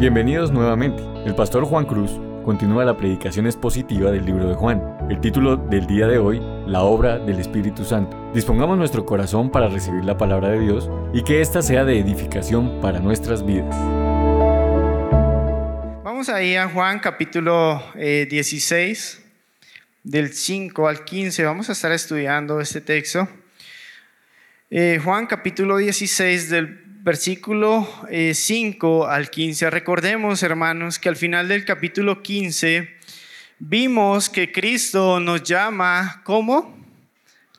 Bienvenidos nuevamente. El pastor Juan Cruz continúa la predicación expositiva del libro de Juan. El título del día de hoy, La obra del Espíritu Santo. Dispongamos nuestro corazón para recibir la palabra de Dios y que ésta sea de edificación para nuestras vidas. Vamos ahí a Juan capítulo 16, eh, del 5 al 15. Vamos a estar estudiando este texto. Eh, Juan capítulo 16 del versículo 5 eh, al 15. Recordemos, hermanos, que al final del capítulo 15 vimos que Cristo nos llama como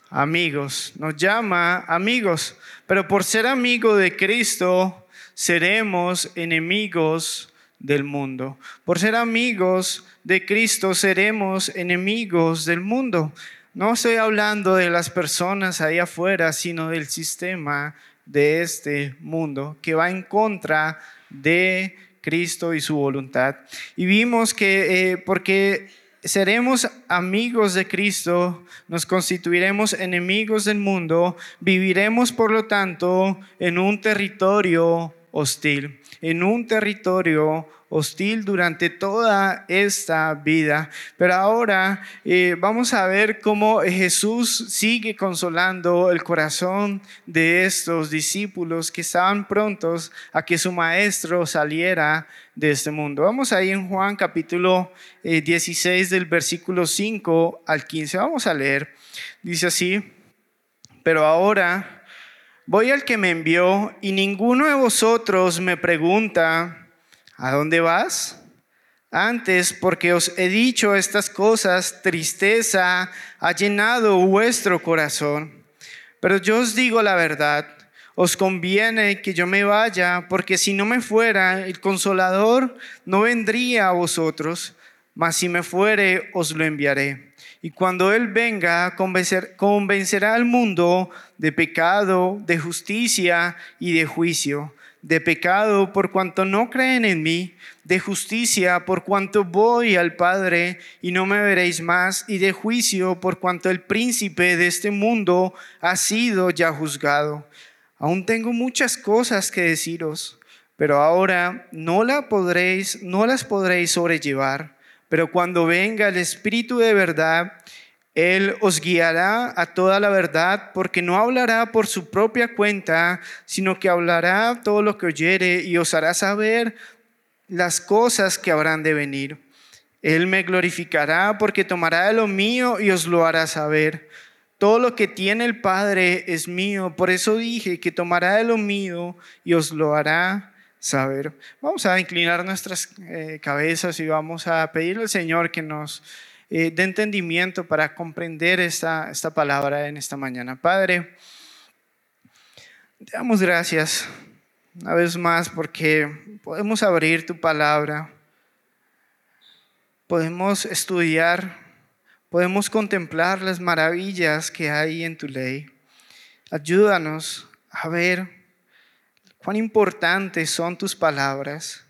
amigos, nos llama amigos, pero por ser amigo de Cristo seremos enemigos del mundo. Por ser amigos de Cristo seremos enemigos del mundo. No estoy hablando de las personas ahí afuera, sino del sistema de este mundo, que va en contra de Cristo y su voluntad. Y vimos que eh, porque seremos amigos de Cristo, nos constituiremos enemigos del mundo, viviremos por lo tanto en un territorio hostil, en un territorio hostil durante toda esta vida. Pero ahora eh, vamos a ver cómo Jesús sigue consolando el corazón de estos discípulos que estaban prontos a que su maestro saliera de este mundo. Vamos ahí en Juan capítulo 16 eh, del versículo 5 al 15. Vamos a leer. Dice así, pero ahora voy al que me envió y ninguno de vosotros me pregunta, ¿A dónde vas? Antes, porque os he dicho estas cosas, tristeza ha llenado vuestro corazón. Pero yo os digo la verdad, os conviene que yo me vaya, porque si no me fuera, el consolador no vendría a vosotros, mas si me fuere, os lo enviaré. Y cuando Él venga, convencerá al mundo de pecado, de justicia y de juicio de pecado por cuanto no creen en mí, de justicia por cuanto voy al Padre y no me veréis más, y de juicio por cuanto el príncipe de este mundo ha sido ya juzgado. Aún tengo muchas cosas que deciros, pero ahora no, la podréis, no las podréis sobrellevar. Pero cuando venga el Espíritu de verdad, él os guiará a toda la verdad, porque no hablará por su propia cuenta, sino que hablará todo lo que oyere y os hará saber las cosas que habrán de venir. Él me glorificará porque tomará de lo mío y os lo hará saber. Todo lo que tiene el Padre es mío, por eso dije que tomará de lo mío y os lo hará saber. Vamos a inclinar nuestras eh, cabezas y vamos a pedirle al Señor que nos eh, de entendimiento para comprender esta, esta palabra en esta mañana. Padre, te damos gracias una vez más porque podemos abrir tu palabra, podemos estudiar, podemos contemplar las maravillas que hay en tu ley. Ayúdanos a ver cuán importantes son tus palabras,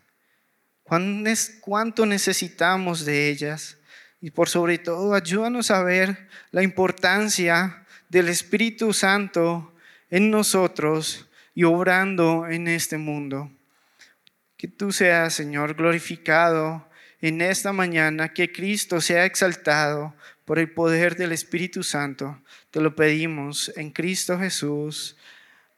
cuán, cuánto necesitamos de ellas y por sobre todo, ayúdanos a ver la importancia del Espíritu Santo en nosotros y obrando en este mundo. Que tú seas, Señor, glorificado en esta mañana, que Cristo sea exaltado por el poder del Espíritu Santo. Te lo pedimos en Cristo Jesús.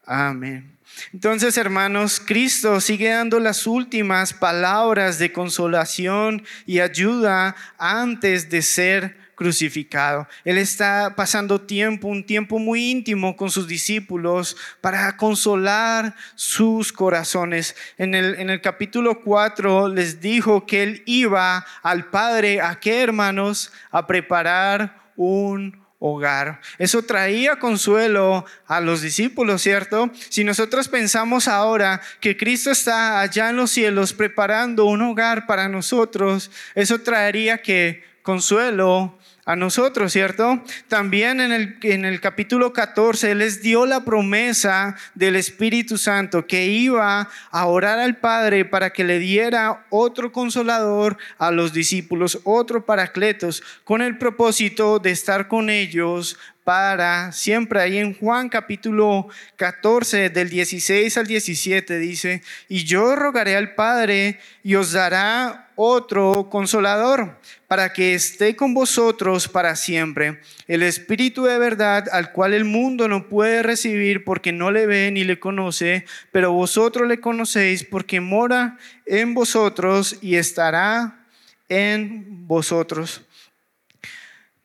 Amén. Entonces, hermanos, Cristo sigue dando las últimas palabras de consolación y ayuda antes de ser crucificado. Él está pasando tiempo, un tiempo muy íntimo con sus discípulos para consolar sus corazones. En el, capítulo 4 les dijo que él iba al Padre, ¿a qué hermanos? A preparar un hogar. Eso traía consuelo a los discípulos, ¿cierto? Si nosotros pensamos ahora que Cristo está allá en los cielos preparando un hogar para nosotros, eso traería que consuelo a nosotros, ¿cierto? También en el, en el capítulo 14 Él les dio la promesa del Espíritu Santo que iba a orar al Padre para que le diera otro consolador a los discípulos, otro paracletos, con el propósito de estar con ellos para siempre. Ahí en Juan capítulo 14, del 16 al 17 dice, y yo rogaré al Padre y os dará otro consolador para que esté con vosotros para siempre. El Espíritu de verdad al cual el mundo no puede recibir porque no le ve ni le conoce, pero vosotros le conocéis porque mora en vosotros y estará en vosotros.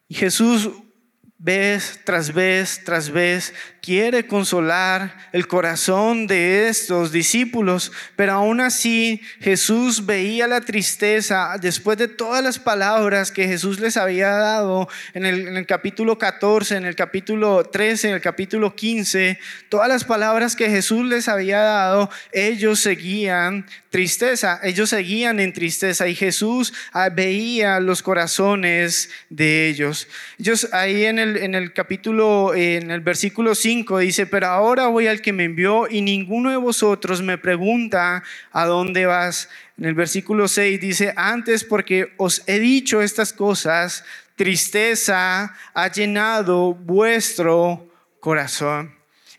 Jesús vez tras vez tras vez quiere consolar el corazón de estos discípulos, pero aún así Jesús veía la tristeza después de todas las palabras que Jesús les había dado en el, capítulo 14, en el capítulo 13, en el capítulo 15, todas las palabras que Jesús les había dado, ellos seguían tristeza, ellos seguían en tristeza y Jesús ah, veía los corazones de ellos. Ellos ahí en el, en el capítulo, en el versículo 5, dice, pero ahora voy al que me envió y ninguno de vosotros me pregunta a dónde vas. En el versículo 6 dice, antes porque os he dicho estas cosas, tristeza ha llenado vuestro corazón.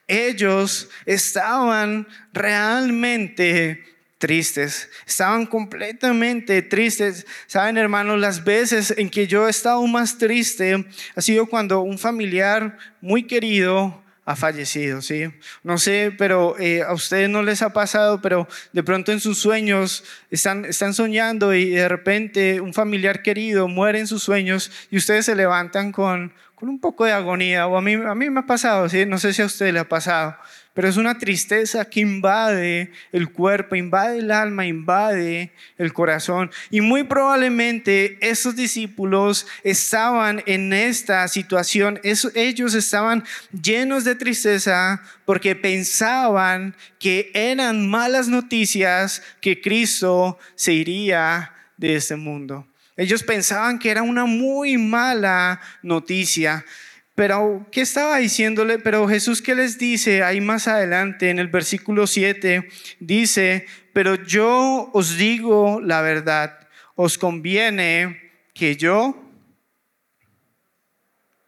Ellos estaban realmente tristes, estaban completamente tristes. Saben, hermanos, las veces en que yo he estado más triste ha sido cuando un familiar muy querido ha fallecido, ¿sí? No sé, pero eh, a ustedes no les ha pasado, pero de pronto en sus sueños están, están soñando y de repente un familiar querido muere en sus sueños y ustedes se levantan con, con un poco de agonía, o a mí, a mí me ha pasado, ¿sí? No sé si a usted le ha pasado pero es una tristeza que invade el cuerpo, invade el alma, invade el corazón. Y muy probablemente esos discípulos estaban en esta situación, ellos estaban llenos de tristeza porque pensaban que eran malas noticias que Cristo se iría de este mundo. Ellos pensaban que era una muy mala noticia. Pero, ¿qué estaba diciéndole? Pero Jesús, ¿qué les dice ahí más adelante en el versículo 7? Dice, pero yo os digo la verdad, os conviene que yo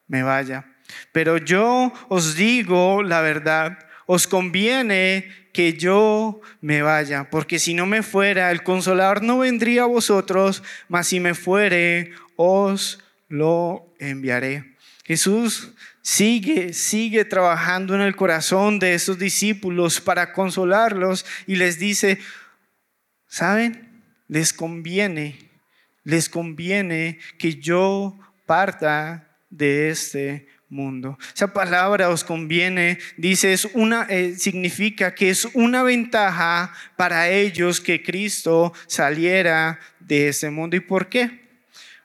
me vaya. Pero yo os digo la verdad, os conviene que yo me vaya, porque si no me fuera, el consolador no vendría a vosotros, mas si me fuere, os lo enviaré. Jesús sigue, sigue trabajando en el corazón de esos discípulos para consolarlos y les dice, ¿saben? Les conviene, les conviene que yo parta de este mundo. Esa palabra os conviene, dice, una, eh, significa que es una ventaja para ellos que Cristo saliera de este mundo. ¿Y por qué?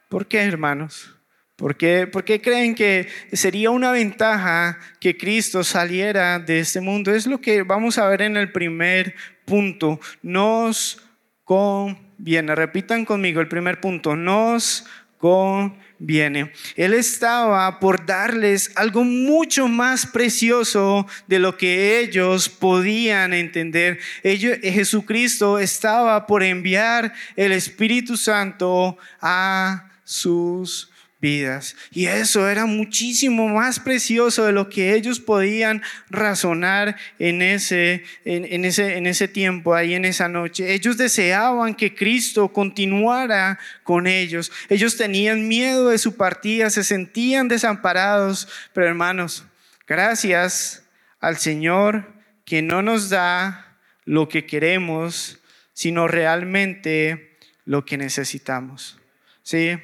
¿Por qué, hermanos? ¿Por qué, creen que sería una ventaja que Cristo saliera de este mundo? Es lo que vamos a ver en el primer punto. Nos conviene. Repitan conmigo el primer punto. Nos conviene. Él estaba por darles algo mucho más precioso de lo que ellos podían entender. Ellos, Jesucristo estaba por enviar el Espíritu Santo a sus vidas. Y eso era muchísimo más precioso de lo que ellos podían razonar en ese, en, ese, en ese tiempo, ahí en esa noche. Ellos deseaban que Cristo continuara con ellos. Ellos tenían miedo de su partida, se sentían desamparados. Pero hermanos, gracias al Señor que no nos da lo que queremos, sino realmente lo que necesitamos. ¿Sí?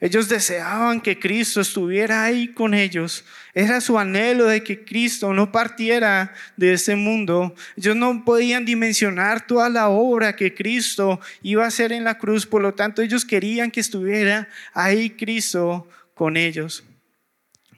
Ellos deseaban que Cristo estuviera ahí con ellos. Era su anhelo de que Cristo no partiera de ese mundo. Ellos no podían dimensionar toda la obra que Cristo iba a hacer en la cruz. Por lo tanto, ellos querían que estuviera ahí Cristo con ellos.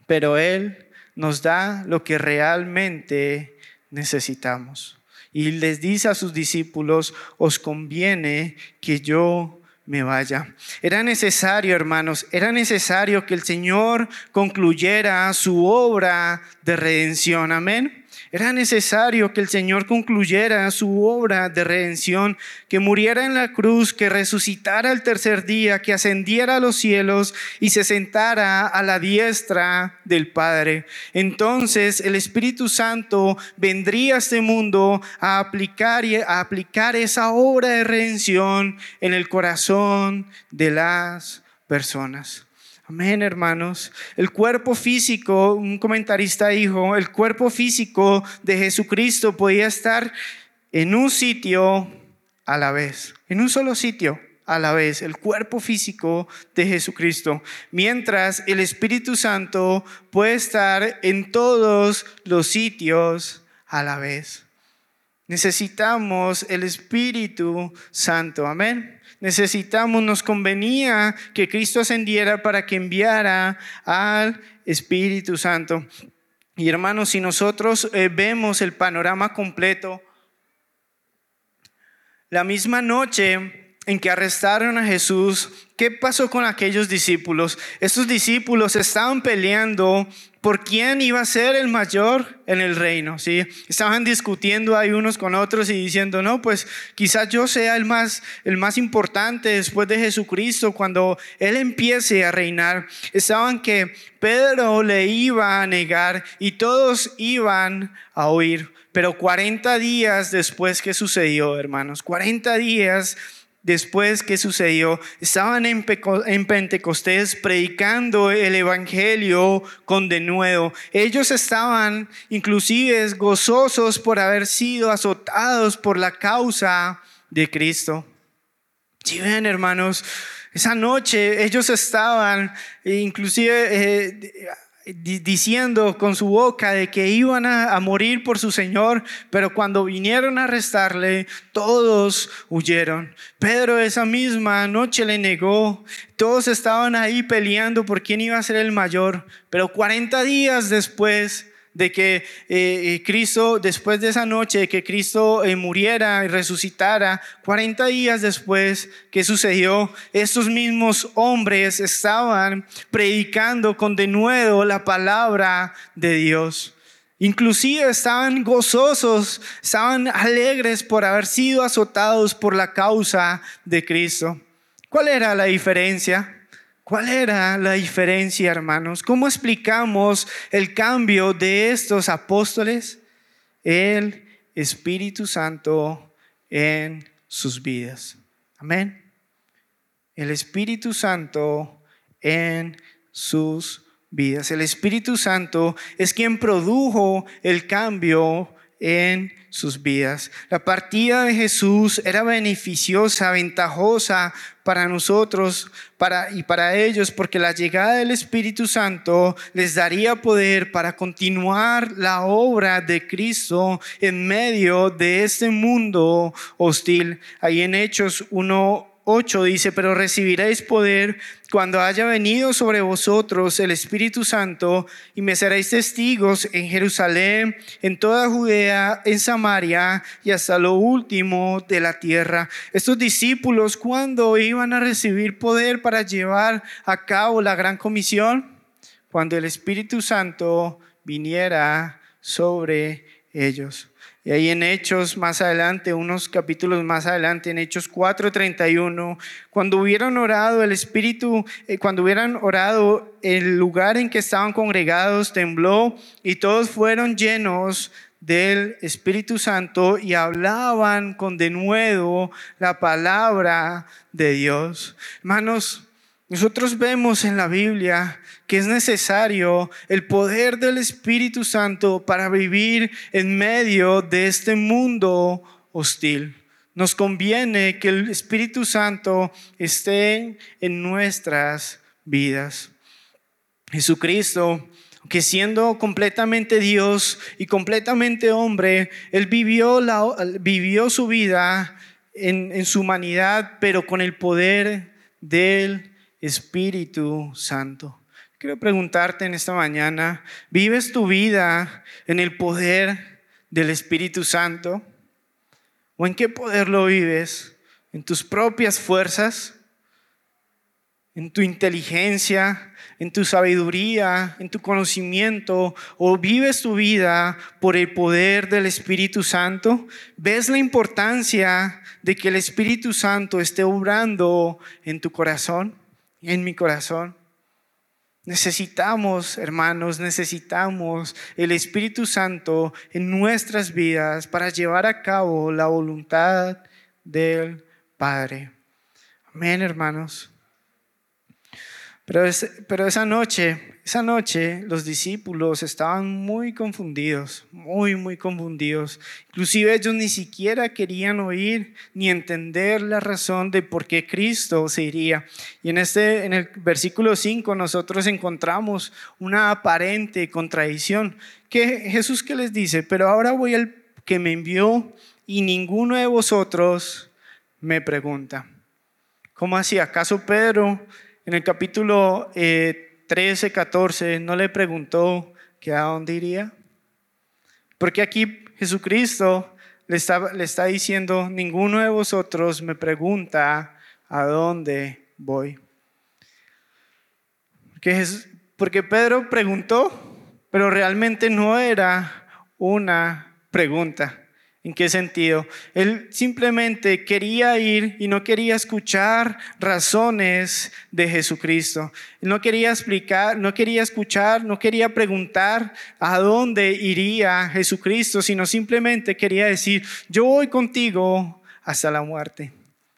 Pero Él nos da lo que realmente necesitamos. Y les dice a sus discípulos, os conviene que yo me vaya. Era necesario, hermanos, era necesario que el Señor concluyera su obra de redención. Amén. Era necesario que el Señor concluyera su obra de redención, que muriera en la cruz, que resucitara el tercer día, que ascendiera a los cielos y se sentara a la diestra del Padre. Entonces el Espíritu Santo vendría a este mundo a aplicar, a aplicar esa obra de redención en el corazón de las personas. Amén, hermanos. El cuerpo físico, un comentarista dijo, el cuerpo físico de Jesucristo podía estar en un sitio a la vez, en un solo sitio a la vez, el cuerpo físico de Jesucristo, mientras el Espíritu Santo puede estar en todos los sitios a la vez. Necesitamos el Espíritu Santo, amén necesitamos, nos convenía que Cristo ascendiera para que enviara al Espíritu Santo. Y hermanos, si nosotros eh, vemos el panorama completo, la misma noche en que arrestaron a Jesús, ¿qué pasó con aquellos discípulos? Estos discípulos estaban peleando por quién iba a ser el mayor en el reino, ¿sí? Estaban discutiendo ahí unos con otros y diciendo, no, pues quizás yo sea el más, el más importante después de Jesucristo cuando Él empiece a reinar. Estaban que Pedro le iba a negar y todos iban a oír. Pero 40 días después que sucedió, hermanos, 40 días después que sucedió, estaban en, Pentecostés predicando el Evangelio con denuedo. Ellos estaban inclusive gozosos por haber sido azotados por la causa de Cristo. Si ven, hermanos, esa noche ellos estaban inclusive... Eh, diciendo con su boca de que iban a, morir por su Señor, pero cuando vinieron a arrestarle, todos huyeron. Pedro esa misma noche le negó, todos estaban ahí peleando por quién iba a ser el mayor, pero 40 días después de que eh, eh, Cristo, después de esa noche, que Cristo eh, muriera y resucitara, 40 días después que sucedió, estos mismos hombres estaban predicando con denuedo la palabra de Dios. Inclusive estaban gozosos, estaban alegres por haber sido azotados por la causa de Cristo. ¿Cuál era la diferencia? ¿Cuál era la diferencia, hermanos? ¿Cómo explicamos el cambio de estos apóstoles? El Espíritu Santo en sus vidas. Amén. El Espíritu Santo en sus vidas. El Espíritu Santo es quien produjo el cambio en sus vidas. La partida de Jesús era beneficiosa, ventajosa para nosotros para, y para ellos, porque la llegada del Espíritu Santo les daría poder para continuar la obra de Cristo en medio de este mundo hostil. Ahí en Hechos 1, 8 dice, pero recibiréis poder cuando haya venido sobre vosotros el Espíritu Santo y me seréis testigos en Jerusalén, en toda Judea, en Samaria y hasta lo último de la tierra. Estos discípulos, cuando iban a recibir poder para llevar a cabo la gran comisión? Cuando el Espíritu Santo viniera sobre ellos. Y ahí en Hechos más adelante, unos capítulos más adelante, en Hechos 4:31, cuando hubieran orado el Espíritu, eh, cuando hubieran orado, el lugar en que estaban congregados tembló y todos fueron llenos del Espíritu Santo y hablaban con denuedo la palabra de Dios. Hermanos, nosotros vemos en la Biblia que es necesario el poder del Espíritu Santo para vivir en medio de este mundo hostil. Nos conviene que el Espíritu Santo esté en nuestras vidas. Jesucristo, que siendo completamente Dios y completamente hombre, Él vivió, la, vivió su vida en, en su humanidad, pero con el poder del Espíritu Santo. Quiero preguntarte en esta mañana, ¿vives tu vida en el poder del Espíritu Santo? ¿O en qué poder lo vives? ¿En tus propias fuerzas? en tu inteligencia, en tu sabiduría, en tu conocimiento, o vives tu vida por el poder del Espíritu Santo, ves la importancia de que el Espíritu Santo esté obrando en tu corazón, en mi corazón. Necesitamos, hermanos, necesitamos el Espíritu Santo en nuestras vidas para llevar a cabo la voluntad del Padre. Amén, hermanos. Pero, esa noche, esa noche los discípulos estaban muy confundidos, muy, muy confundidos. Inclusive ellos ni siquiera querían oír ni entender la razón de por qué Cristo se iría. Y en, este, en el versículo 5 nosotros encontramos una aparente contradicción. Que Jesús que les dice, pero ahora voy al que me envió y ninguno de vosotros me pregunta. ¿Cómo así? ¿Acaso Pedro en el capítulo 13, eh, 14, no le preguntó que a dónde iría. Porque aquí Jesucristo le está, le está diciendo, ninguno de vosotros me pregunta a dónde voy. Porque, porque Pedro preguntó, pero realmente no era una pregunta. ¿En qué sentido? Él simplemente quería ir y no quería escuchar razones de Jesucristo. No quería explicar, no quería escuchar, no quería preguntar a dónde iría Jesucristo, sino simplemente quería decir, yo voy contigo hasta la muerte.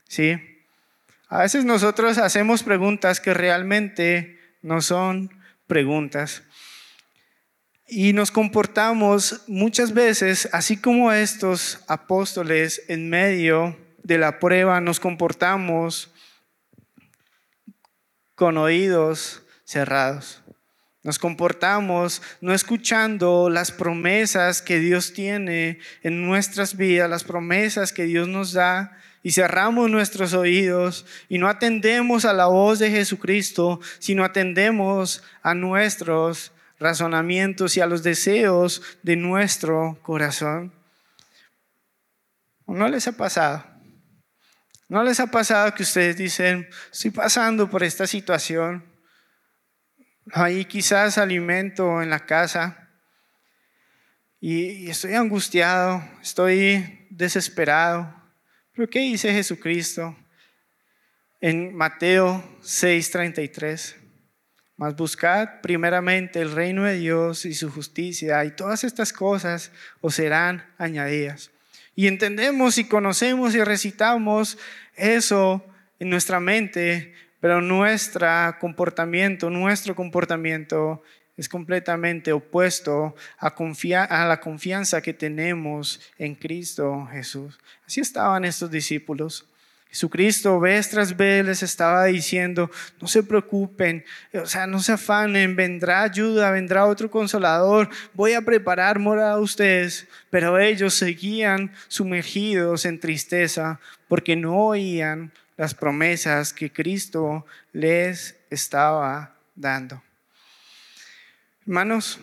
¿Sí? A veces nosotros hacemos preguntas que realmente no son preguntas y nos comportamos muchas veces, así como estos apóstoles en medio de la prueba, nos comportamos con oídos cerrados. Nos comportamos no escuchando las promesas que Dios tiene en nuestras vidas, las promesas que Dios nos da, y cerramos nuestros oídos y no atendemos a la voz de Jesucristo, sino atendemos a nuestros razonamientos y a los deseos de nuestro corazón. ¿No les ha pasado? ¿No les ha pasado que ustedes dicen, estoy pasando por esta situación? Hay quizás alimento en la casa y, estoy angustiado, estoy desesperado. ¿Pero qué dice Jesucristo en Mateo 6:33? Mas buscad primeramente el reino de Dios y su justicia, y todas estas cosas os serán añadidas. Y entendemos y conocemos y recitamos eso en nuestra mente, pero nuestro comportamiento, nuestro comportamiento es completamente opuesto a, a la confianza que tenemos en Cristo Jesús. Así estaban estos discípulos. Jesucristo vez tras vez les estaba diciendo, no se preocupen, o sea, no se afanen, vendrá ayuda, vendrá otro consolador, voy a preparar morada a ustedes, pero ellos seguían sumergidos en tristeza porque no oían las promesas que Cristo les estaba dando. Hermanos,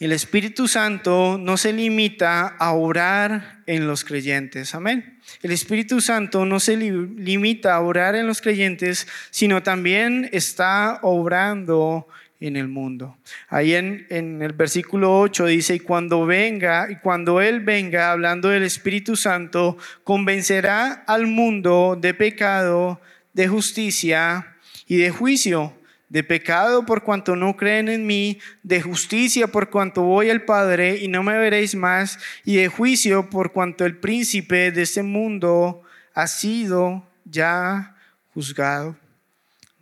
el Espíritu Santo no se limita a orar en los creyentes. Amén. El Espíritu Santo no se limita a orar en los creyentes, sino también está obrando en el mundo. Ahí en, en, el versículo 8 dice, y cuando venga, y cuando Él venga, hablando del Espíritu Santo, convencerá al mundo de pecado, de justicia y de juicio de pecado por cuanto no creen en mí, de justicia por cuanto voy al Padre y no me veréis más, y de juicio por cuanto el príncipe de este mundo ha sido ya juzgado.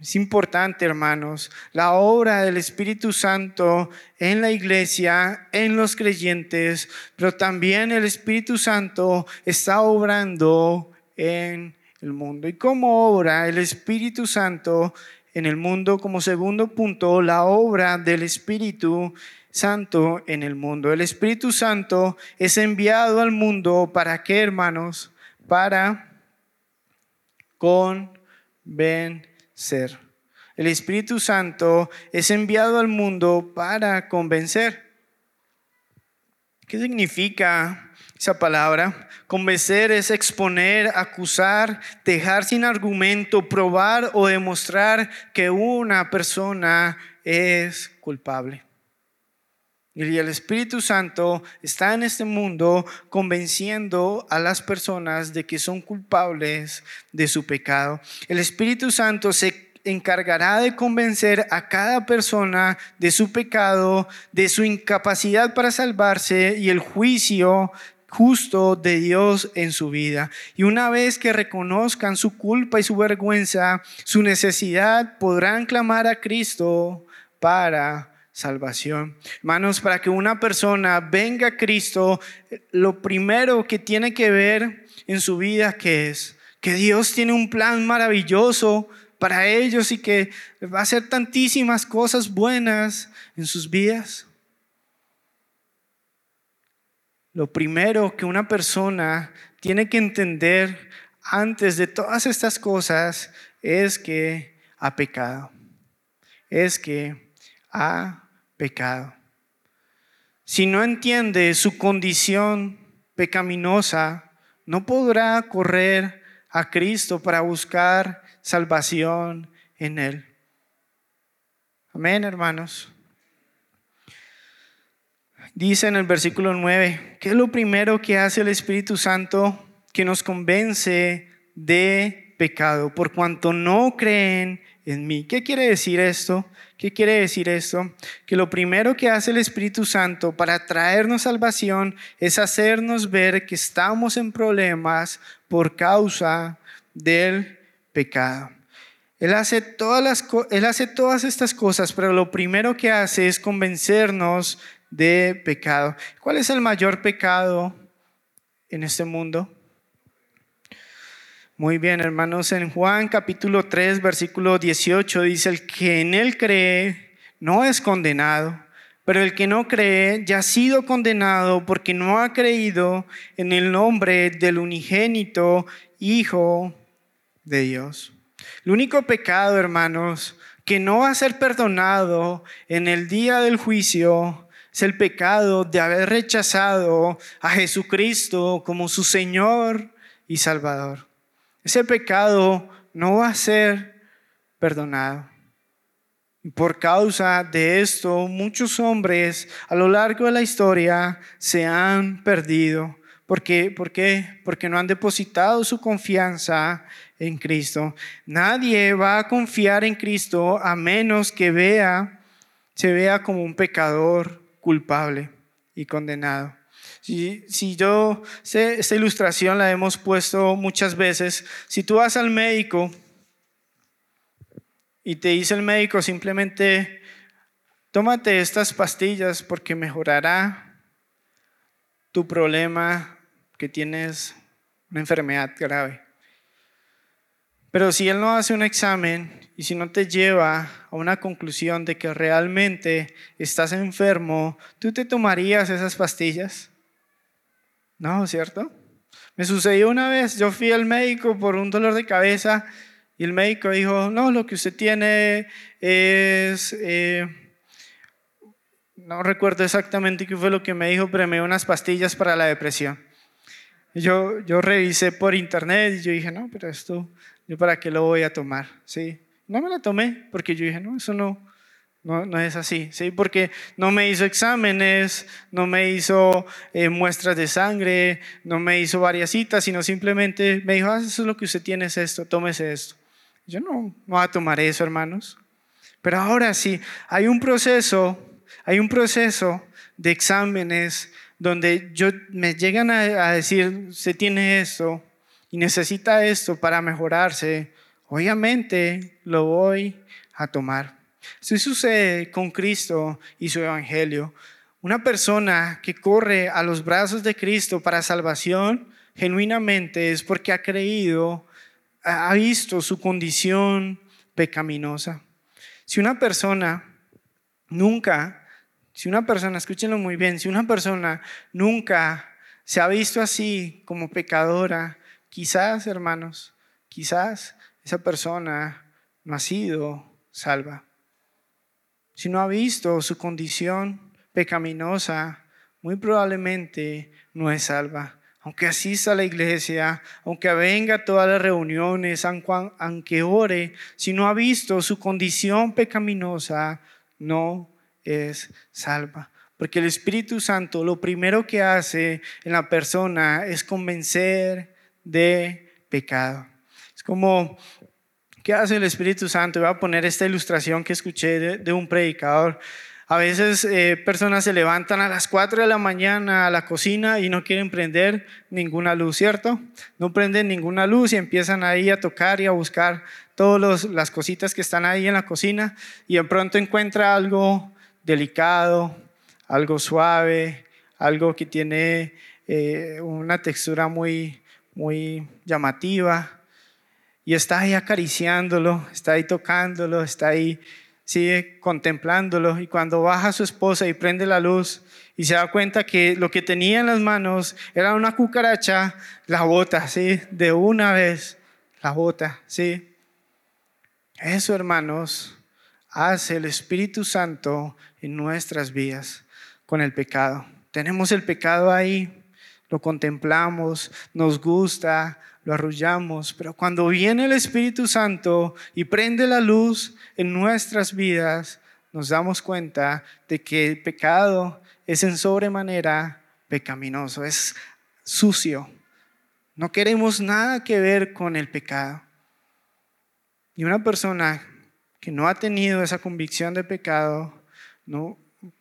Es importante, hermanos, la obra del Espíritu Santo en la iglesia, en los creyentes, pero también el Espíritu Santo está obrando en el mundo. ¿Y cómo obra el Espíritu Santo en el mundo. Como segundo punto, la obra del Espíritu Santo en el mundo. El Espíritu Santo es enviado al mundo para qué, hermanos? Para convencer. El Espíritu Santo es enviado al mundo para convencer. ¿Qué significa esa palabra. Convencer es exponer, acusar, dejar sin argumento, probar o demostrar que una persona es culpable. Y el Espíritu Santo está en este mundo convenciendo a las personas de que son culpables de su pecado. El Espíritu Santo se encargará de convencer a cada persona de su pecado, de su incapacidad para salvarse y el juicio justo de Dios en su vida. Y una vez que reconozcan su culpa y su vergüenza, su necesidad, podrán clamar a Cristo para salvación. Hermanos, para que una persona venga a Cristo, lo primero que tiene que ver en su vida que es que Dios tiene un plan maravilloso para ellos y que va a hacer tantísimas cosas buenas en sus vidas. Lo primero que una persona tiene que entender antes de todas estas cosas es que ha pecado. Es que ha pecado. Si no entiende su condición pecaminosa, no podrá correr a Cristo para buscar salvación en Él. Amén, hermanos. Dice en el versículo 9, ¿qué es lo primero que hace el Espíritu Santo que nos convence de pecado? Por cuanto no creen en mí. ¿Qué quiere decir esto? ¿Qué quiere decir esto? Que lo primero que hace el Espíritu Santo para traernos salvación es hacernos ver que estamos en problemas por causa del pecado. Él hace, todas las, él hace todas estas cosas, pero lo primero que hace es convencernos de pecado. ¿Cuál es el mayor pecado en este mundo? Muy bien, hermanos, en Juan capítulo 3, versículo 18 dice, el que en él cree no es condenado, pero el que no cree ya ha sido condenado porque no ha creído en el nombre del unigénito Hijo de Dios. El único pecado, hermanos, que no va a ser perdonado en el día del juicio es el pecado de haber rechazado a Jesucristo como su Señor y Salvador. Ese pecado no va a ser perdonado. Por causa de esto, muchos hombres a lo largo de la historia se han perdido. ¿Por qué? ¿Por qué? Porque no han depositado su confianza en Cristo. Nadie va a confiar en Cristo a menos que vea, se vea como un pecador culpable y condenado. Si, si yo, sé, esta ilustración la hemos puesto muchas veces, si tú vas al médico y te dice el médico simplemente, tómate estas pastillas porque mejorará tu problema que tienes una enfermedad grave. Pero si él no hace un examen y si no te lleva a una conclusión de que realmente estás enfermo, ¿tú te tomarías esas pastillas? No, ¿cierto? Me sucedió una vez, yo fui al médico por un dolor de cabeza y el médico dijo, no, lo que usted tiene es, eh, no recuerdo exactamente qué fue lo que me dijo, pero me dio unas pastillas para la depresión. Yo, yo revisé por internet y yo dije, no, pero esto ¿yo para qué lo voy a tomar? ¿Sí? No me la tomé porque yo dije, no, eso no, no, no es así, ¿sí? Porque no me hizo exámenes, no me hizo eh, muestras de sangre, no me hizo varias citas, sino simplemente me dijo, ah, eso es lo que usted tiene, es esto, tómese esto. Yo no, no voy a tomar eso, hermanos. Pero ahora sí, hay un proceso, hay un proceso de exámenes donde yo, me llegan a, a decir, usted tiene esto, y necesita esto para mejorarse, obviamente lo voy a tomar. Si sucede con Cristo y su Evangelio. Una persona que corre a los brazos de Cristo para salvación, genuinamente es porque ha creído, ha visto su condición pecaminosa. Si una persona nunca, si una persona, escúchenlo muy bien, si una persona nunca se ha visto así como pecadora, Quizás, hermanos, quizás esa persona no ha sido salva. Si no ha visto su condición pecaminosa, muy probablemente no es salva. Aunque asista a la iglesia, aunque venga a todas las reuniones, aunque ore, si no ha visto su condición pecaminosa, no es salva. Porque el Espíritu Santo lo primero que hace en la persona es convencer de pecado. Es como, ¿qué hace el Espíritu Santo? Voy a poner esta ilustración que escuché de, un predicador. A veces eh, personas se levantan a las 4 de la mañana a la cocina y no quieren prender ninguna luz, ¿cierto? No prenden ninguna luz y empiezan ahí a tocar y a buscar todas las cositas que están ahí en la cocina y de pronto encuentra algo delicado, algo suave, algo que tiene eh, una textura muy, muy llamativa y está ahí acariciándolo, está ahí tocándolo, está ahí, sigue contemplándolo y cuando baja su esposa y prende la luz y se da cuenta que lo que tenía en las manos era una cucaracha, la bota, ¿sí? De una vez, la bota, ¿sí? Eso, hermanos, hace el Espíritu Santo en nuestras vidas con el pecado. Tenemos el pecado ahí, lo contemplamos, nos gusta, lo arrullamos, pero cuando viene el Espíritu Santo y prende la luz en nuestras vidas, nos damos cuenta de que el pecado es en sobremanera pecaminoso, es sucio. No queremos nada que ver con el pecado. Y una persona que no ha tenido esa convicción de pecado,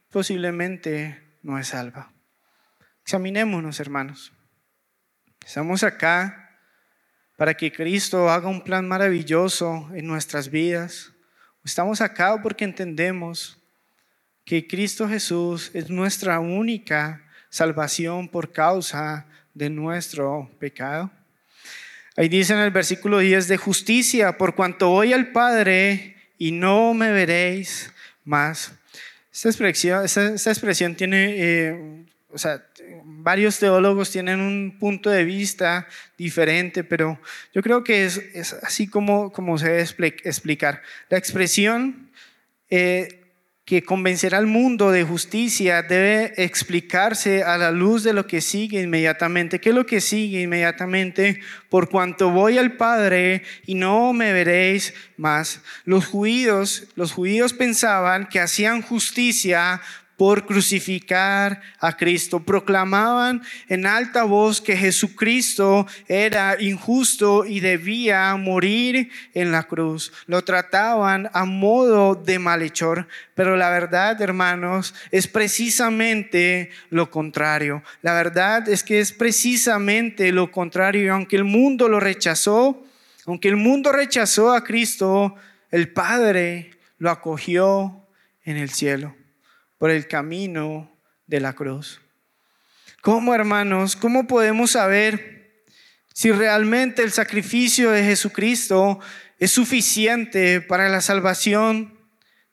posiblemente no es salva. Examinémonos, hermanos. Estamos acá para que Cristo haga un plan maravilloso en nuestras vidas. Estamos acá porque entendemos que Cristo Jesús es nuestra única salvación por causa de nuestro pecado. Ahí dice en el versículo 10 de justicia, por cuanto voy al Padre y no me veréis más. Esta expresión, tiene, eh, o sea, varios teólogos tienen un punto de vista diferente, pero yo creo que es, así como, como se debe explicar. La expresión eh, que convencerá al mundo de justicia debe explicarse a la luz de lo que sigue inmediatamente. ¿Qué es lo que sigue inmediatamente? Por cuanto voy al Padre y no me veréis más. Los judíos, los judíos pensaban que hacían justicia por crucificar a Cristo. Proclamaban en alta voz que Jesucristo era injusto y debía morir en la cruz. Lo trataban a modo de malhechor, pero la verdad, hermanos, es precisamente lo contrario. La verdad es que es precisamente lo contrario. Aunque el mundo lo rechazó, aunque el mundo rechazó a Cristo, el Padre lo acogió en el cielo por el camino de la cruz. ¿Cómo, hermanos? ¿Cómo podemos saber si realmente el sacrificio de Jesucristo es suficiente para la salvación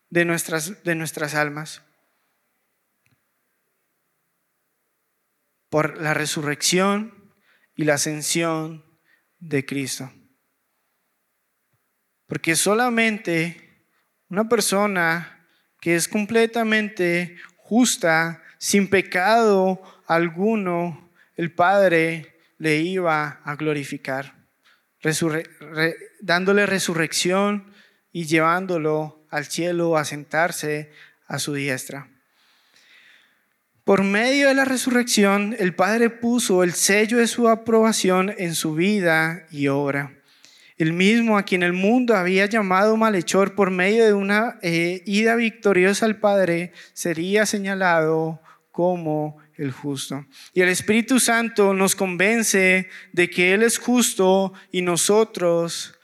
de nuestras, de nuestras almas? Por la resurrección y la ascensión de Cristo. Porque solamente una persona que es completamente justa, sin pecado alguno, el Padre le iba a glorificar, dándole resurrección y llevándolo al cielo a sentarse a su diestra. Por medio de la resurrección, el Padre puso el sello de su aprobación en su vida y obra el mismo a quien el mundo había llamado malhechor por medio de una eh, ida victoriosa al Padre, sería señalado como el justo. Y el Espíritu Santo nos convence de que Él es justo y nosotros,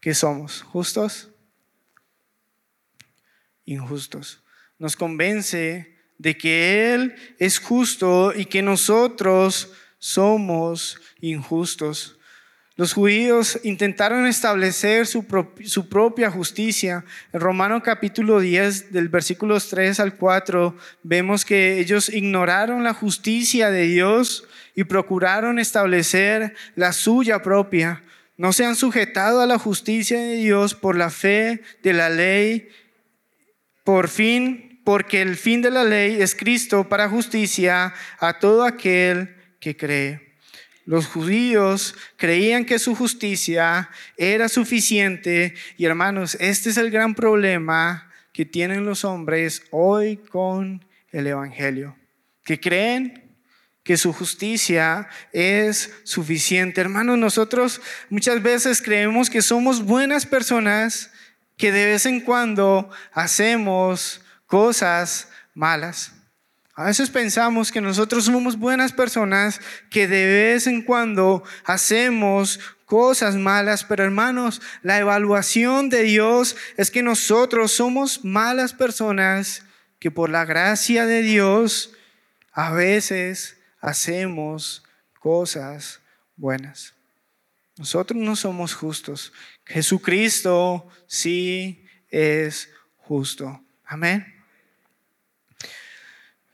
¿qué somos? ¿Justos? Injustos. Nos convence de que Él es justo y que nosotros somos injustos. Los judíos intentaron establecer su, propia justicia. En Romano capítulo 10, del versículos 3 al 4, vemos que ellos ignoraron la justicia de Dios y procuraron establecer la suya propia. No se han sujetado a la justicia de Dios por la fe de la ley. Por fin porque el fin de la ley es Cristo para justicia a todo aquel que cree. Los judíos creían que su justicia era suficiente y hermanos, este es el gran problema que tienen los hombres hoy con el Evangelio, que creen que su justicia es suficiente. Hermanos, nosotros muchas veces creemos que somos buenas personas que de vez en cuando hacemos cosas malas. A veces pensamos que nosotros somos buenas personas que de vez en cuando hacemos cosas malas, pero hermanos, la evaluación de Dios es que nosotros somos malas personas que por la gracia de Dios a veces hacemos cosas buenas. Nosotros no somos justos. Jesucristo sí es justo. Amén.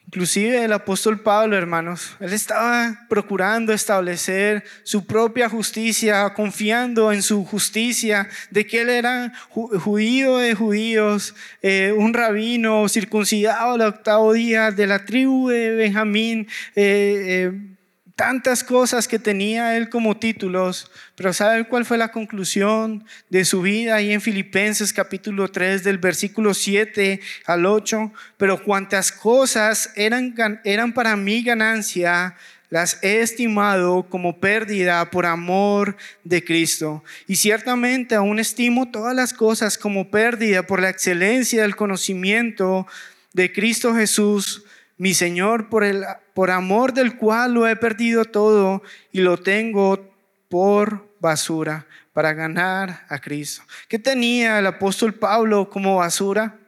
Inclusive el apóstol Pablo, hermanos, él estaba procurando establecer su propia justicia, confiando en su justicia, de que él era judío de judíos, eh, un rabino circuncidado al octavo día de la tribu de Benjamín, eh, eh, tantas cosas que tenía él como títulos, pero ¿sabe cuál fue la conclusión de su vida ahí en Filipenses capítulo 3 del versículo 7 al 8? Pero cuantas cosas eran, eran para mí ganancia, las he estimado como pérdida por amor de Cristo. Y ciertamente aún estimo todas las cosas como pérdida por la excelencia del conocimiento de Cristo Jesús mi Señor, por, el, por amor del cual lo he perdido todo y lo tengo por basura para ganar a Cristo. ¿Qué tenía el apóstol Pablo como basura?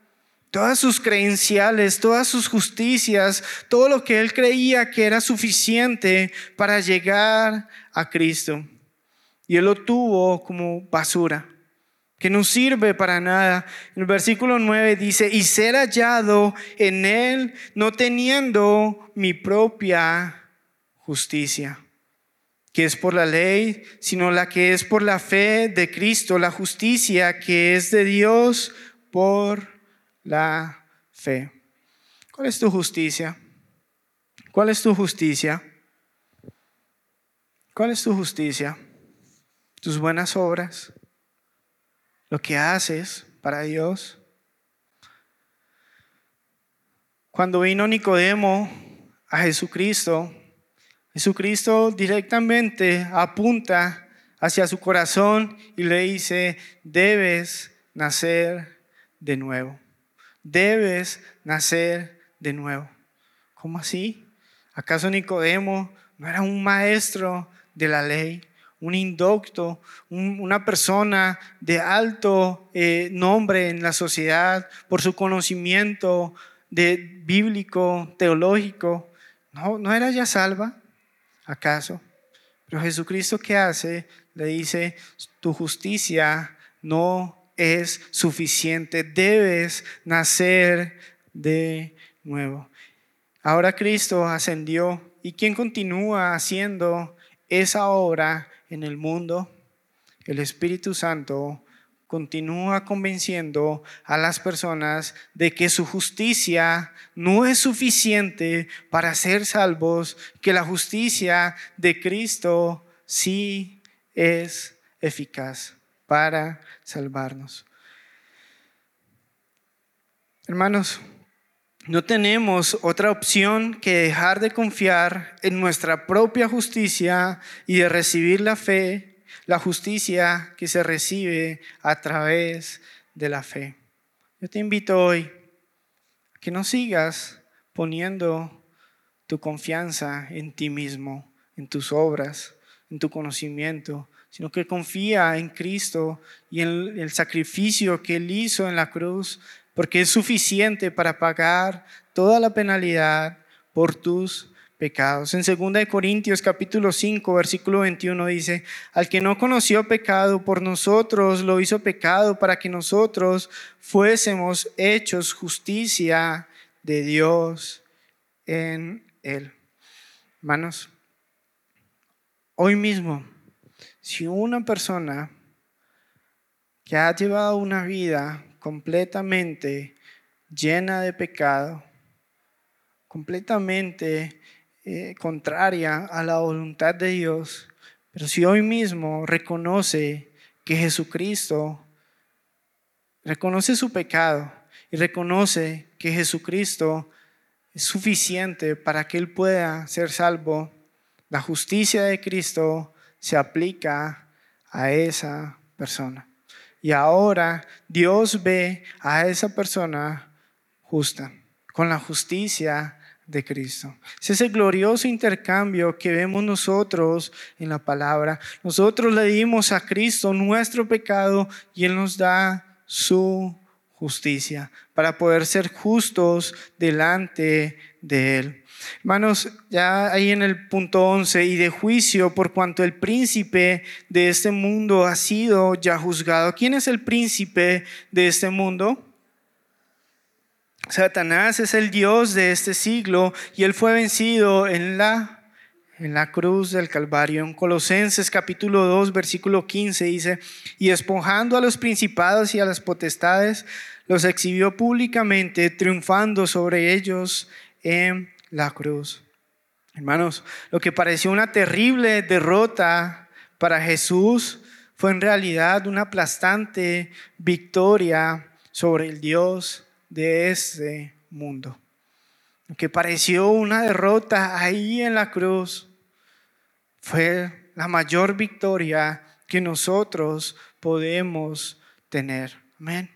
Todas sus credenciales, todas sus justicias, todo lo que él creía que era suficiente para llegar a Cristo. Y él lo tuvo como basura que no sirve para nada. El versículo 9 dice, y ser hallado en él no teniendo mi propia justicia, que es por la ley, sino la que es por la fe de Cristo, la justicia que es de Dios por la fe. ¿Cuál es tu justicia? ¿Cuál es tu justicia? ¿Cuál es tu justicia? ¿Tus buenas obras? Lo que haces para Dios. Cuando vino Nicodemo a Jesucristo, Jesucristo directamente apunta hacia su corazón y le dice, debes nacer de nuevo. Debes nacer de nuevo. ¿Cómo así? ¿Acaso Nicodemo no era un maestro de la ley? Un indocto, una persona de alto eh, nombre en la sociedad por su conocimiento de bíblico, teológico, ¿no, ¿no era ya salva? ¿Acaso? Pero Jesucristo ¿qué hace? Le dice, tu justicia no es suficiente, debes nacer de nuevo. Ahora Cristo ascendió y ¿quién continúa haciendo esa obra en el mundo, el Espíritu Santo continúa convenciendo a las personas de que su justicia no es suficiente para ser salvos, que la justicia de Cristo sí es eficaz para salvarnos. Hermanos, no tenemos otra opción que dejar de confiar en nuestra propia justicia y de recibir la fe, la justicia que se recibe a través de la fe. Yo te invito hoy a que no sigas poniendo tu confianza en ti mismo, en tus obras, en tu conocimiento, sino que confía en Cristo y en el sacrificio que Él hizo en la cruz porque es suficiente para pagar toda la penalidad por tus pecados. En 2 Corintios capítulo 5, versículo 21 dice, al que no conoció pecado por nosotros, lo hizo pecado para que nosotros fuésemos hechos justicia de Dios en él. Hermanos, hoy mismo, si una persona que ha llevado una vida completamente llena de pecado, completamente eh, contraria a la voluntad de Dios, pero si hoy mismo reconoce que Jesucristo reconoce su pecado y reconoce que Jesucristo es suficiente para que él pueda ser salvo, la justicia de Cristo se aplica a esa persona. Y ahora Dios ve a esa persona justa, con la justicia de Cristo. Es ese glorioso intercambio que vemos nosotros en la palabra. Nosotros le dimos a Cristo nuestro pecado y Él nos da su justicia para poder ser justos delante de Él. Hermanos, ya ahí en el punto 11, y de juicio por cuanto el príncipe de este mundo ha sido ya juzgado. ¿Quién es el príncipe de este mundo? Satanás es el Dios de este siglo y él fue vencido en la en la cruz del Calvario. En Colosenses capítulo 2, versículo 15 dice, y esponjando a los principados y a las potestades, los exhibió públicamente, triunfando sobre ellos en la cruz. Hermanos, lo que pareció una terrible derrota para Jesús fue en realidad una aplastante victoria sobre el Dios de este mundo. Lo que pareció una derrota ahí en la cruz fue la mayor victoria que nosotros podemos tener. Amén.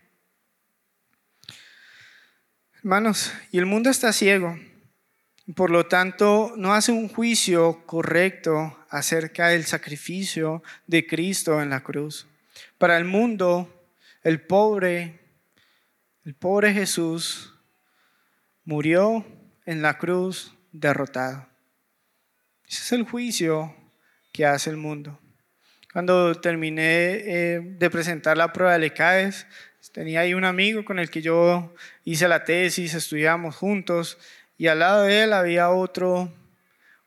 Hermanos, y el mundo está ciego. Por lo tanto, no hace un juicio correcto acerca del sacrificio de Cristo en la cruz. Para el mundo, el pobre, el pobre Jesús murió en la cruz derrotado. Ese es el juicio que hace el mundo. Cuando terminé eh, de presentar la prueba de LECAES, tenía ahí un amigo con el que yo hice la tesis, estudiamos juntos, y al lado de él había otro,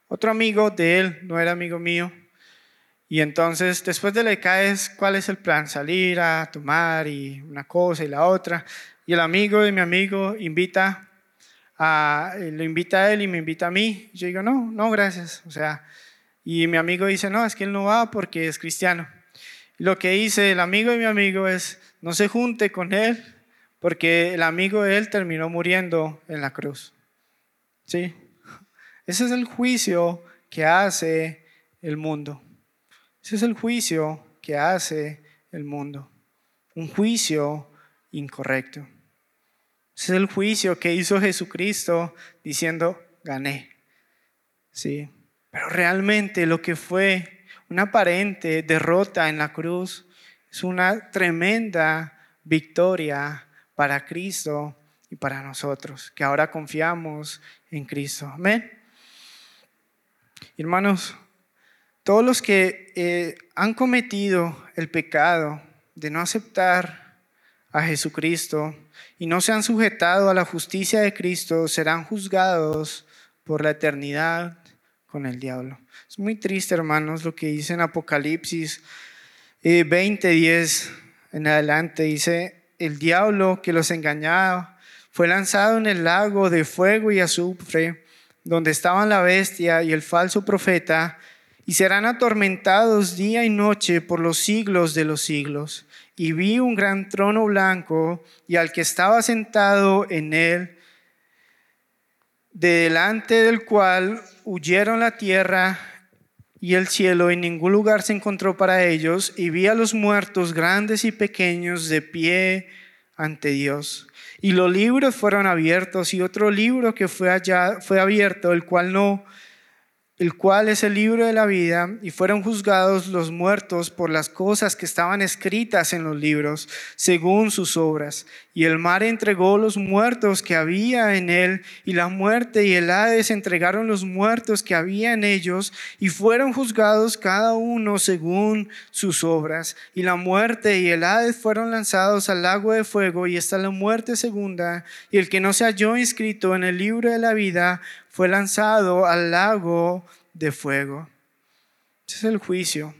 otro amigo de él, no era amigo mío. Y entonces, después de LECAES, ¿cuál es el plan? Salir a tomar y una cosa y la otra. Y el amigo de mi amigo invita lo invita a él y me invita a mí. Yo digo, no, no, gracias. O sea, y mi amigo dice, no, es que él no va porque es cristiano. lo que dice el amigo de mi amigo es, no se junte con él porque el amigo de él terminó muriendo en la cruz. ¿Sí? Ese es el juicio que hace el mundo. Ese es el juicio que hace el mundo. Un juicio incorrecto. Ese es el juicio que hizo Jesucristo diciendo, gané. Sí. Pero realmente lo que fue una aparente derrota en la cruz es una tremenda victoria para Cristo y para nosotros, que ahora confiamos en Cristo. Amén. Hermanos, todos los que eh, han cometido el pecado de no aceptar a Jesucristo, y no se han sujetado a la justicia de Cristo serán juzgados por la eternidad con el diablo. Es muy triste, hermanos, lo que dice en Apocalipsis 20, eh, 10 en adelante. Dice, el diablo que los engañaba fue lanzado en el lago de fuego y azufre, donde estaban la bestia y el falso profeta, y serán atormentados día y noche por los siglos de los siglos y vi un gran trono blanco y al que estaba sentado en él, delante del cual huyeron la tierra y el cielo, en ningún lugar se encontró para ellos, y vi a los muertos grandes y pequeños de pie ante Dios. Y los libros fueron abiertos, y otro libro que fue allá fue abierto, el cual no el cual es el libro de la vida, y fueron juzgados los muertos por las cosas que estaban escritas en los libros, según sus obras. Y el mar entregó los muertos que había en él, y la muerte y el Hades entregaron los muertos que había en ellos, y fueron juzgados cada uno según sus obras. Y la muerte y el Hades fueron lanzados al lago de fuego, y está la muerte segunda, y el que no se halló inscrito en el libro de la vida fue lanzado al lago de fuego. Ese es el juicio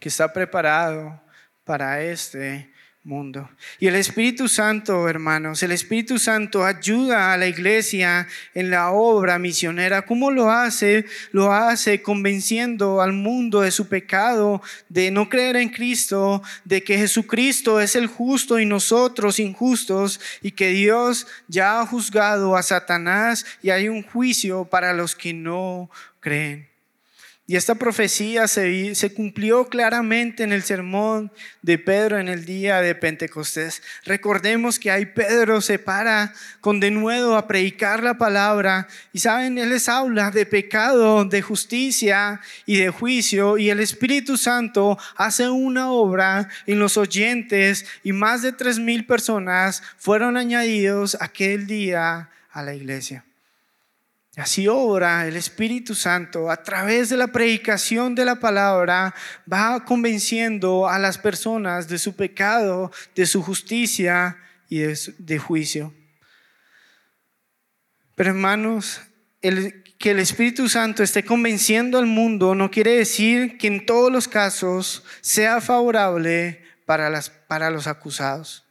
que está preparado para este mundo. Y el Espíritu Santo, hermanos, el Espíritu Santo ayuda a la iglesia en la obra misionera. ¿Cómo lo hace? Lo hace convenciendo al mundo de su pecado, de no creer en Cristo, de que Jesucristo es el justo y nosotros injustos, y que Dios ya ha juzgado a Satanás y hay un juicio para los que no creen. Y esta profecía se, cumplió claramente en el sermón de Pedro en el día de Pentecostés. Recordemos que ahí Pedro se para con denuedo a predicar la palabra y saben, él les habla de pecado, de justicia y de juicio y el Espíritu Santo hace una obra en los oyentes y más de tres mil personas fueron añadidos aquel día a la iglesia. Así obra el Espíritu Santo a través de la predicación de la palabra, va convenciendo a las personas de su pecado, de su justicia y de, juicio. Pero hermanos, el, que el Espíritu Santo esté convenciendo al mundo no quiere decir que en todos los casos sea favorable para, las, para los acusados.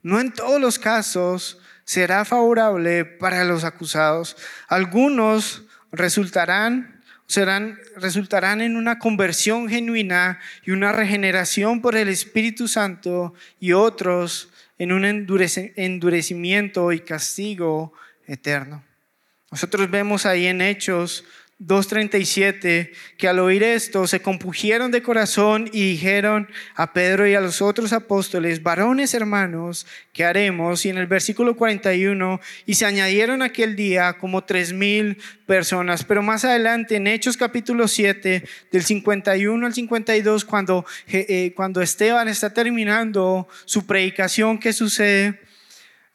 No en todos los casos será favorable para los acusados. Algunos resultarán, serán, resultarán en una conversión genuina y una regeneración por el Espíritu Santo y otros en un endurecimiento y castigo eterno. Nosotros vemos ahí en Hechos 2.37, que al oír esto se compugieron de corazón y dijeron a Pedro y a los otros apóstoles, varones hermanos, ¿qué haremos? Y en el versículo 41, y se añadieron aquel día como tres mil personas. Pero más adelante, en Hechos capítulo 7, del 51 al 52, cuando, eh, cuando Esteban está terminando su predicación, ¿qué sucede?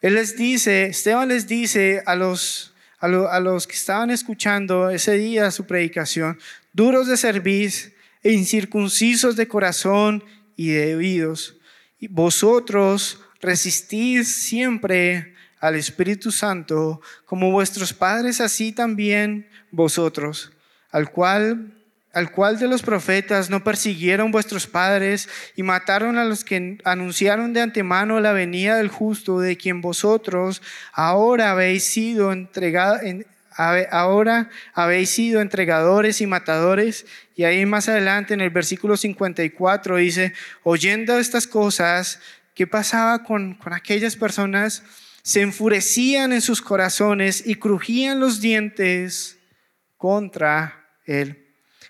Él les dice, Esteban les dice a los a, los que estaban escuchando ese día su predicación, duros de cerviz e incircuncisos de corazón y de oídos. Y vosotros resistís siempre al Espíritu Santo, como vuestros padres, así también vosotros, al cual al cual de los profetas no persiguieron vuestros padres y mataron a los que anunciaron de antemano la venida del justo, de quien vosotros ahora habéis sido entregados, ahora habéis sido entregadores y matadores. Y ahí más adelante en el versículo 54 dice, oyendo estas cosas, ¿qué pasaba con, con aquellas personas? Se enfurecían en sus corazones y crujían los dientes contra él.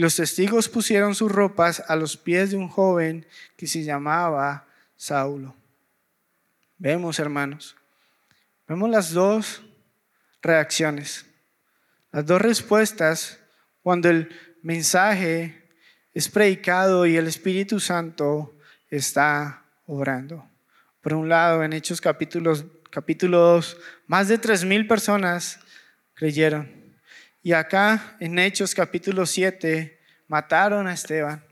los testigos pusieron sus ropas a los pies de un joven que se llamaba Saulo. Vemos, hermanos, vemos las dos reacciones, las dos respuestas cuando el mensaje es predicado y el Espíritu Santo está obrando. Por un lado, en Hechos capítulos, capítulo 2, más de tres mil personas creyeron. Y acá en Hechos capítulo 7 mataron a Esteban,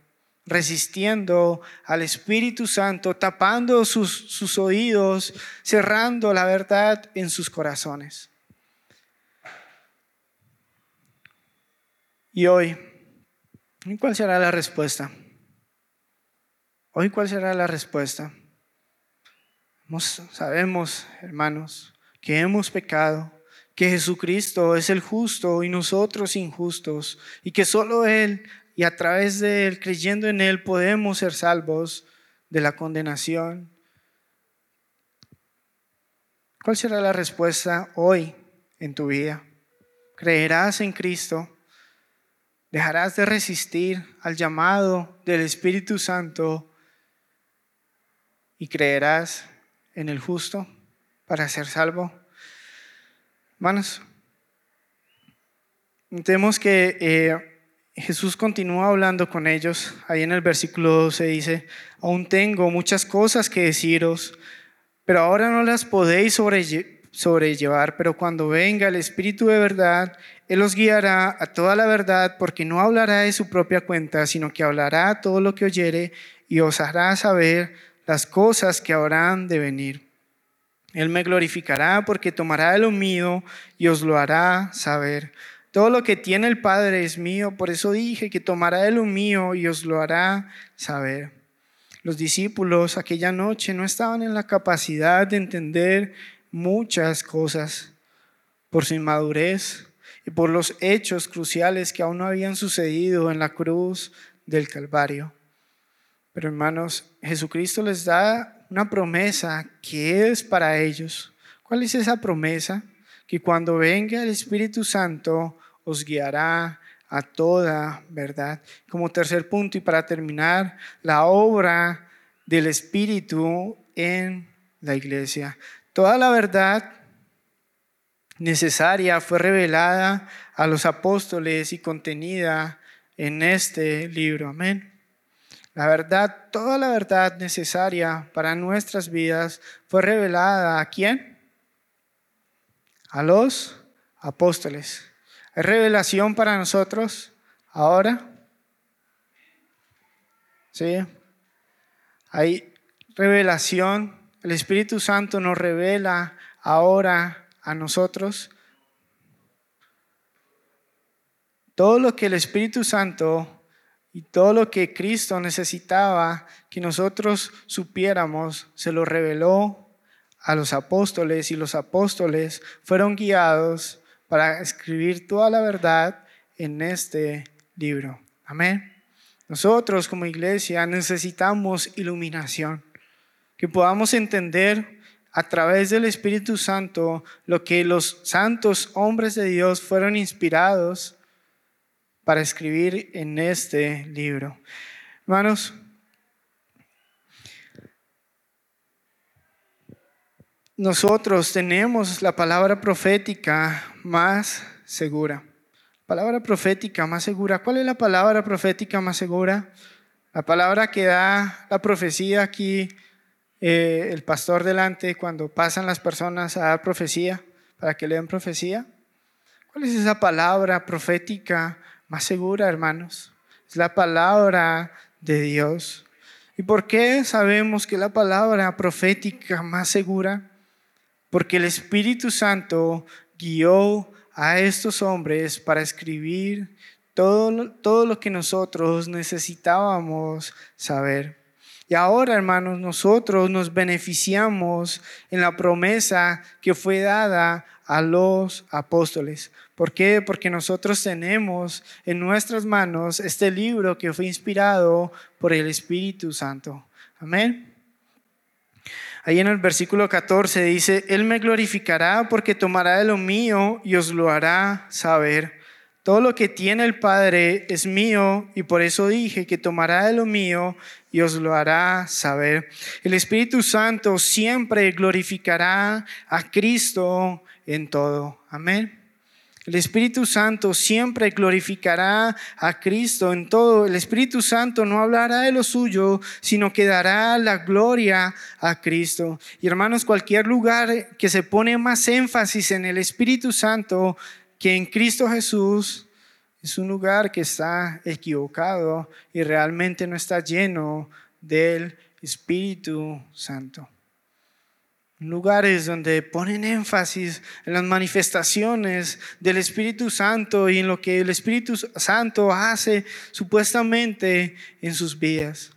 resistiendo al Espíritu Santo, tapando sus, sus oídos, cerrando la verdad en sus corazones. Y hoy, ¿cuál será la respuesta? Hoy, ¿cuál será la respuesta? Sabemos, hermanos, que hemos pecado, que Jesucristo es el justo y nosotros injustos, y que solo Él y a través de Él, creyendo en Él, podemos ser salvos de la condenación. ¿Cuál será la respuesta hoy en tu vida? ¿Creerás en Cristo? ¿Dejarás de resistir al llamado del Espíritu Santo y creerás en el justo para ser salvo? Hermanos, tenemos que eh, Jesús continúa hablando con ellos. Ahí en el versículo 12 dice, aún tengo muchas cosas que deciros, pero ahora no las podéis sobrellevar, pero cuando venga el Espíritu de verdad, Él os guiará a toda la verdad, porque no hablará de su propia cuenta, sino que hablará todo lo que oyere y os hará saber las cosas que habrán de venir. Él me glorificará porque tomará de lo mío y os lo hará saber. Todo lo que tiene el Padre es mío, por eso dije que tomará de lo mío y os lo hará saber. Los discípulos aquella noche no estaban en la capacidad de entender muchas cosas por su inmadurez y por los hechos cruciales que aún no habían sucedido en la cruz del Calvario. Pero hermanos, Jesucristo les da una promesa que es para ellos. ¿Cuál es esa promesa? Que cuando venga el Espíritu Santo, os guiará a toda verdad. Como tercer punto y para terminar, la obra del Espíritu en la iglesia. Toda la verdad necesaria fue revelada a los apóstoles y contenida en este libro. Amén. La verdad, toda la verdad necesaria para nuestras vidas fue revelada a quién? A los apóstoles. ¿Es revelación para nosotros ahora? ¿Sí? Hay revelación. El Espíritu Santo nos revela ahora a nosotros. Todo lo que el Espíritu Santo y todo lo que Cristo necesitaba que nosotros supiéramos, se lo reveló a los apóstoles y los apóstoles fueron guiados para escribir toda la verdad en este libro. Amén. Nosotros como iglesia necesitamos iluminación, que podamos entender a través del Espíritu Santo lo que los santos hombres de Dios fueron inspirados para escribir en este libro. Hermanos, nosotros tenemos la palabra profética más segura. Palabra profética más segura. ¿Cuál es la palabra profética más segura? La palabra que da la profecía aquí, eh, el pastor delante, cuando pasan las personas a dar profecía, para que lean profecía. ¿Cuál es esa palabra profética más segura, hermanos? Es la palabra de Dios. ¿Y por qué sabemos que la palabra profética más segura? porque el Espíritu Santo guió a estos hombres para escribir todo, todo lo que nosotros necesitábamos saber. Y ahora, hermanos, nosotros nos beneficiamos en la promesa que fue dada a los apóstoles. ¿Por qué? Porque nosotros tenemos en nuestras manos este libro que fue inspirado por el Espíritu Santo. Amén. Ahí en el versículo 14 dice, Él me glorificará porque tomará de lo mío y os lo hará saber. Todo lo que tiene el Padre es mío y por eso dije que tomará de lo mío y os lo hará saber. El Espíritu Santo siempre glorificará a Cristo en todo. Amén. El Espíritu Santo siempre glorificará a Cristo en todo. El Espíritu Santo no hablará de lo suyo, sino que dará la gloria a Cristo. Y hermanos, cualquier lugar que se pone más énfasis en el Espíritu Santo que en Cristo Jesús, es un lugar que está equivocado y realmente no está lleno del Espíritu Santo lugares donde ponen énfasis en las manifestaciones del Espíritu Santo y en lo que el Espíritu Santo hace supuestamente en sus vidas.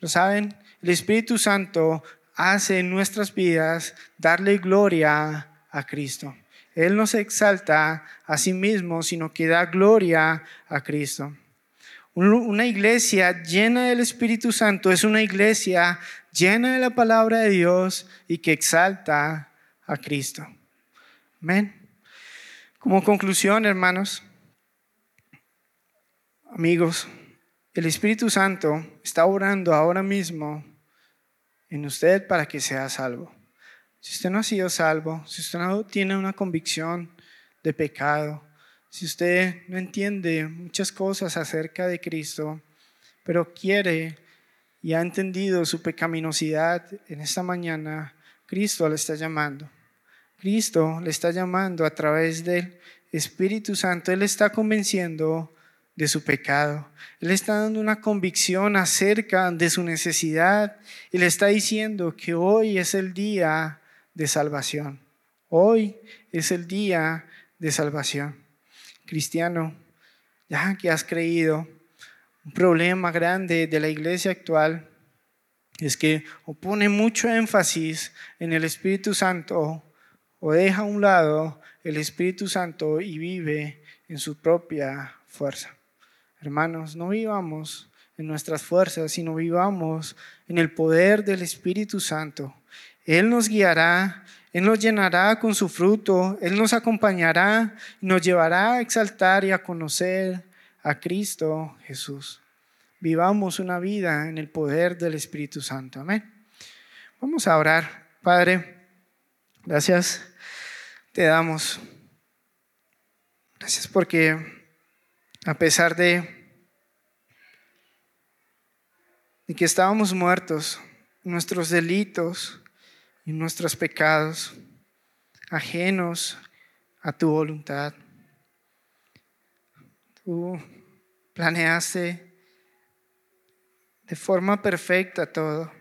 ¿Lo saben? El Espíritu Santo hace en nuestras vidas darle gloria a Cristo. Él no se exalta a sí mismo, sino que da gloria a Cristo. Una iglesia llena del Espíritu Santo es una iglesia llena de la palabra de Dios y que exalta a Cristo. Amén. Como conclusión, hermanos, amigos, el Espíritu Santo está orando ahora mismo en usted para que sea salvo. Si usted no ha sido salvo, si usted no tiene una convicción de pecado, si usted no entiende muchas cosas acerca de Cristo, pero quiere y ha entendido su pecaminosidad en esta mañana, Cristo le está llamando. Cristo le está llamando a través del Espíritu Santo. Él está convenciendo de su pecado. Él está dando una convicción acerca de su necesidad y le está diciendo que hoy es el día de salvación. Hoy es el día de salvación. Cristiano, ya que has creído, un problema grande de la iglesia actual es que o pone mucho énfasis en el Espíritu Santo o deja a un lado el Espíritu Santo y vive en su propia fuerza. Hermanos, no vivamos en nuestras fuerzas, sino vivamos en el poder del Espíritu Santo. Él nos guiará, Él nos llenará con su fruto, Él nos acompañará nos llevará a exaltar y a conocer a Cristo Jesús. Vivamos una vida en el poder del Espíritu Santo. Amén. Vamos a orar. Padre, gracias te damos. Gracias porque a pesar de, de que estábamos muertos, nuestros delitos y nuestros pecados, ajenos a tu voluntad, tú planeaste de forma perfecta todo.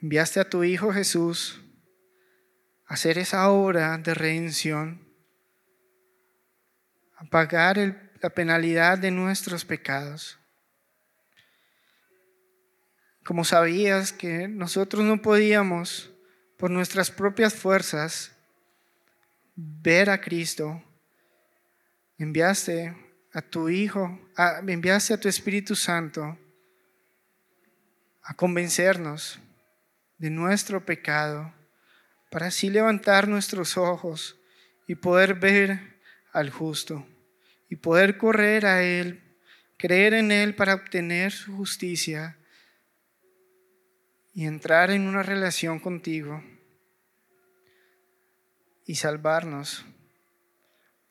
Enviaste a tu Hijo Jesús a hacer esa obra de redención a pagar la penalidad de nuestros pecados. Como sabías que nosotros no podíamos por nuestras propias fuerzas ver a Cristo, enviaste a tu Hijo, enviaste a tu Espíritu Santo a convencernos de nuestro pecado, para así levantar nuestros ojos y poder ver al justo y poder correr a Él, creer en Él para obtener su justicia y entrar en una relación contigo y salvarnos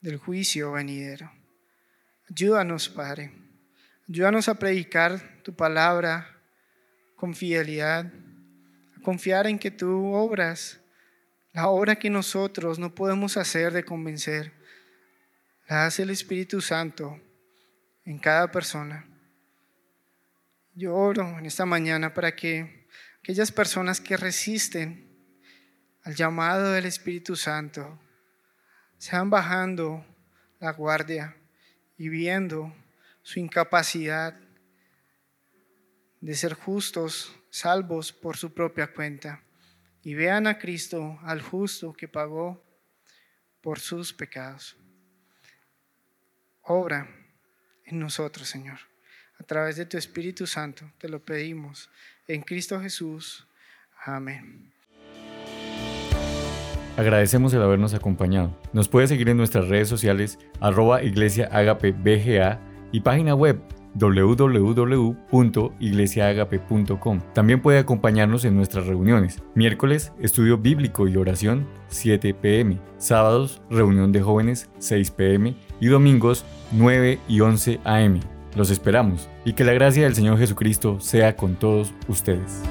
del juicio venidero. Ayúdanos, Padre. Ayúdanos a predicar tu palabra con fidelidad, a confiar en que tú obras la obra que nosotros no podemos hacer de convencer la hace el Espíritu Santo en cada persona. Yo oro en esta mañana para que aquellas personas que resisten al llamado del Espíritu Santo sean bajando la guardia y viendo su incapacidad de ser justos, salvos por su propia cuenta, y vean a Cristo, al justo que pagó por sus pecados obra en nosotros, Señor. A través de tu Espíritu Santo te lo pedimos. En Cristo Jesús. Amén. Agradecemos el habernos acompañado. Nos puede seguir en nuestras redes sociales arroba iglesia bga y página web www.iglesiaagape.com. También puede acompañarnos en nuestras reuniones. Miércoles, estudio bíblico y oración, 7 pm. Sábados, reunión de jóvenes, 6 pm. Y domingos, 9 y 11 am. Los esperamos y que la gracia del Señor Jesucristo sea con todos ustedes.